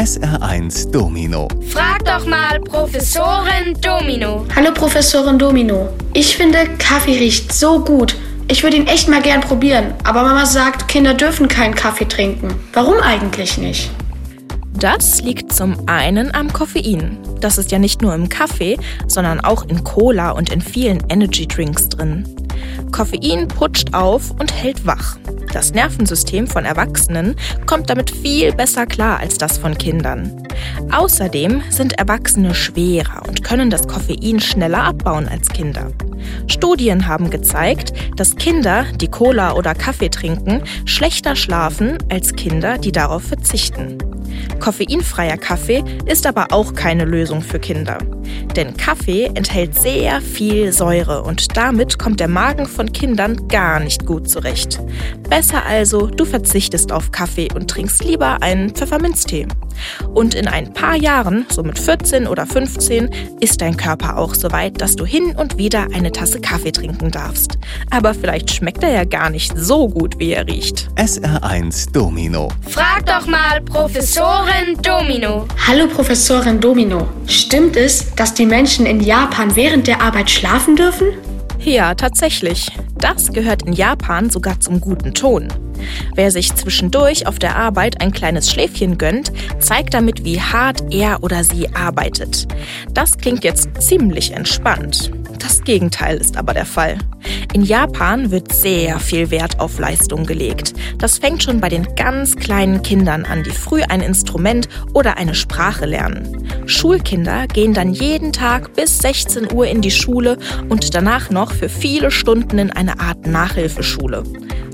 SR1 Domino. Frag doch mal Professorin Domino. Hallo Professorin Domino. Ich finde, Kaffee riecht so gut. Ich würde ihn echt mal gern probieren. Aber Mama sagt, Kinder dürfen keinen Kaffee trinken. Warum eigentlich nicht? Das liegt zum einen am Koffein. Das ist ja nicht nur im Kaffee, sondern auch in Cola und in vielen Energy Drinks drin. Koffein putscht auf und hält wach. Das Nervensystem von Erwachsenen kommt damit viel besser klar als das von Kindern. Außerdem sind Erwachsene schwerer und können das Koffein schneller abbauen als Kinder. Studien haben gezeigt, dass Kinder, die Cola oder Kaffee trinken, schlechter schlafen als Kinder, die darauf verzichten. Koffeinfreier Kaffee ist aber auch keine Lösung für Kinder. Denn Kaffee enthält sehr viel Säure und damit kommt der Magen von Kindern gar nicht gut zurecht. Besser also, du verzichtest auf Kaffee und trinkst lieber einen Pfefferminztee. Und in ein paar Jahren, so mit 14 oder 15, ist dein Körper auch so weit, dass du hin und wieder eine Tasse Kaffee trinken darfst. Aber vielleicht schmeckt er ja gar nicht so gut, wie er riecht. SR1 Domino. Frag doch mal Professorin Domino. Hallo Professorin Domino. Stimmt es, dass die Menschen in Japan während der Arbeit schlafen dürfen? Ja, tatsächlich. Das gehört in Japan sogar zum guten Ton. Wer sich zwischendurch auf der Arbeit ein kleines Schläfchen gönnt, zeigt damit, wie hart er oder sie arbeitet. Das klingt jetzt ziemlich entspannt. Das Gegenteil ist aber der Fall. In Japan wird sehr viel Wert auf Leistung gelegt. Das fängt schon bei den ganz kleinen Kindern an, die früh ein Instrument oder eine Sprache lernen. Schulkinder gehen dann jeden Tag bis 16 Uhr in die Schule und danach noch für viele Stunden in eine Art Nachhilfeschule.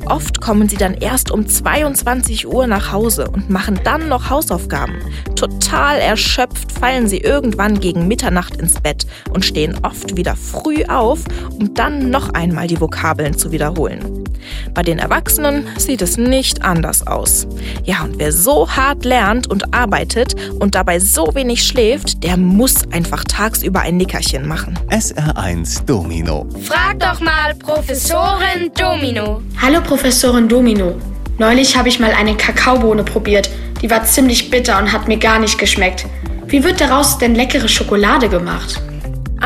Oft kommen sie dann erst um 22 Uhr nach Hause und machen dann noch Hausaufgaben. Total erschöpft fallen sie irgendwann gegen Mitternacht ins Bett und stehen oft wieder früh auf, um dann noch einmal die Vokabeln zu wiederholen. Bei den Erwachsenen sieht es nicht anders aus. Ja, und wer so hart lernt und arbeitet und dabei so wenig schläft, der muss einfach tagsüber ein Nickerchen machen. SR1 Domino. Frag doch mal Professorin Domino. Hallo Professorin Domino. Neulich habe ich mal eine Kakaobohne probiert. Die war ziemlich bitter und hat mir gar nicht geschmeckt. Wie wird daraus denn leckere Schokolade gemacht?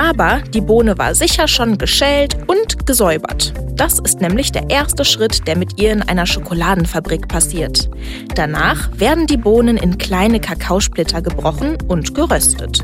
Aber die Bohne war sicher schon geschält und gesäubert. Das ist nämlich der erste Schritt, der mit ihr in einer Schokoladenfabrik passiert. Danach werden die Bohnen in kleine Kakaosplitter gebrochen und geröstet.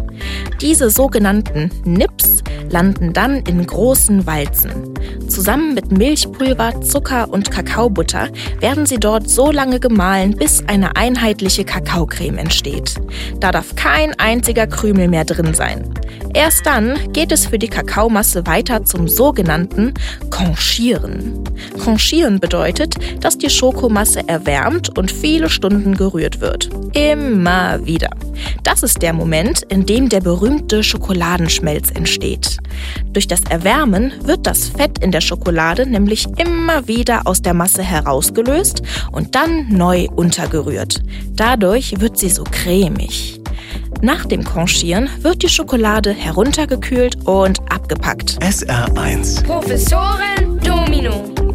Diese sogenannten Nips landen dann in großen Walzen. Zusammen mit Milchpulver, Zucker und Kakaobutter werden sie dort so lange gemahlen, bis eine einheitliche Kakaocreme entsteht. Da darf kein einziger Krümel mehr drin sein. Erst dann geht es für die Kakaomasse weiter zum sogenannten Conchieren. Conchieren bedeutet, dass die Schokomasse erwärmt und viele Stunden gerührt wird. Immer wieder. Das ist der Moment, in dem der berühmte Schokoladenschmelz entsteht. Durch das Erwärmen wird das Fett in der Schokolade nämlich immer wieder aus der Masse herausgelöst und dann neu untergerührt. Dadurch wird sie so cremig. Nach dem Conchieren wird die Schokolade heruntergekühlt und abgepackt. SR1 Professorin Domino.